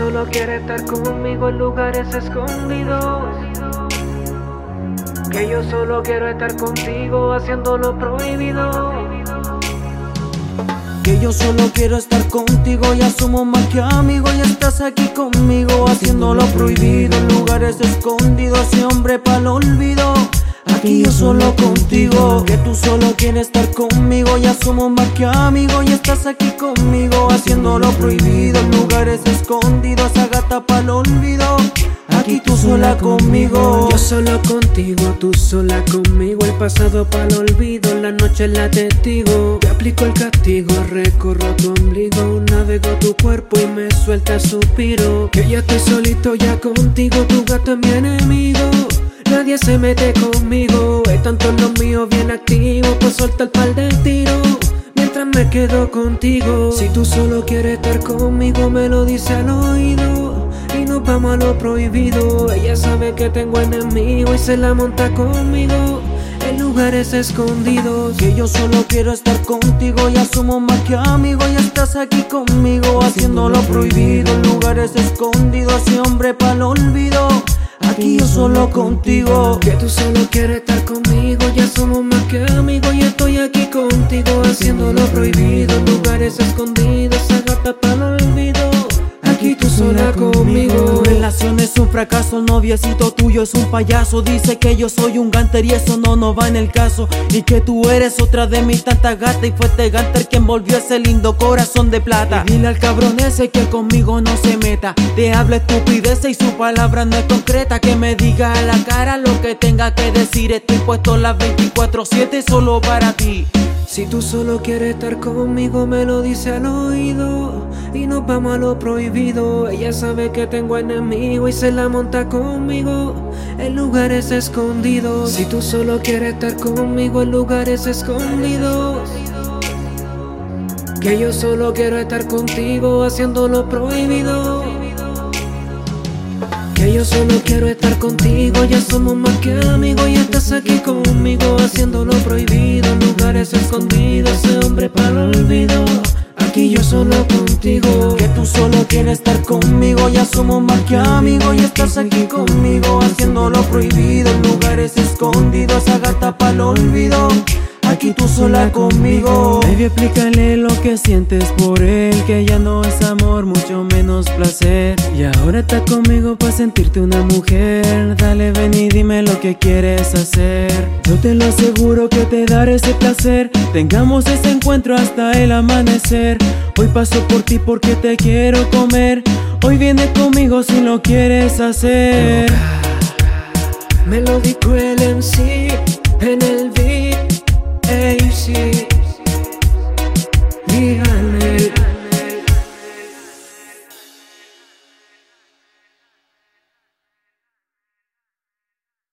solo quiere estar conmigo en lugares escondidos. Que yo solo quiero estar contigo haciendo lo prohibido. Que yo solo quiero estar contigo y asumo más que amigo y estás aquí conmigo haciendo lo prohibido en lugares escondidos y hombre pa'l olvido. Aquí yo solo contigo, que tú solo quieres estar conmigo y asumo más que amigo y estás aquí conmigo haciendo lugares escondidos, a gata pa'l olvido. Aquí tú sola conmigo, yo solo contigo, tú sola conmigo. El pasado pa'l olvido, la noche la testigo. Te aplico el castigo, recorro tu ombligo, navego tu cuerpo y me suelta suspiro. Que ya estoy solito ya contigo, tu gato es mi enemigo. Nadie se mete conmigo, es tanto lo mío bien activo, pues suelta el par de tiro. Me quedo contigo, si tú solo quieres estar conmigo, me lo dice al oído. Y nos vamos a lo prohibido. Ella sabe que tengo enemigo y se la monta conmigo en lugares escondidos. Que yo solo quiero estar contigo y asumo más que amigo y estás aquí conmigo haciendo lo prohibido en lugares escondidos y hombre pa'l olvido. Aquí yo solo contigo. Que tú solo quieres estar conmigo. Ya somos más que amigos. Aquí contigo. Haciendo lo prohibido. Lugares escondidos. Agata para sola conmigo. relación es un fracaso, el noviecito tuyo es un payaso. Dice que yo soy un ganter y eso no no va en el caso. Y que tú eres otra de mis tantas gatas. Y fue este ganter quien volvió ese lindo corazón de plata. Y dile al cabrón ese que conmigo no se meta. Te habla estupidez y su palabra no es concreta. Que me diga a la cara lo que tenga que decir. Estoy puesto las 24-7 solo para ti. Si tú solo quieres estar conmigo, me lo dice al oído. Y nos vamos a lo prohibido. Ella sabe que tengo enemigo y se la monta conmigo en lugares escondidos. Si tú solo quieres estar conmigo en lugares escondidos. Que yo solo quiero estar contigo haciendo lo prohibido. Que yo solo quiero estar contigo, ya somos más que amigos y estás aquí conmigo haciendo lo prohibido en lugares escondidos, ese hombre para el olvido. Aquí yo solo contigo, que tú solo quieres estar conmigo, ya somos más que amigos y estás aquí conmigo haciendo lo prohibido en lugares escondidos, a gata para el olvido aquí tú sola conmigo. Baby, explícale lo que sientes por él, que ya no es amor, mucho menos placer. Y ahora está conmigo para sentirte una mujer. Dale, ven y dime lo que quieres hacer. Yo te lo aseguro que te daré ese placer. Tengamos ese encuentro hasta el amanecer. Hoy paso por ti porque te quiero comer. Hoy viene conmigo si lo quieres hacer. Melody el MC en el beat. Hey.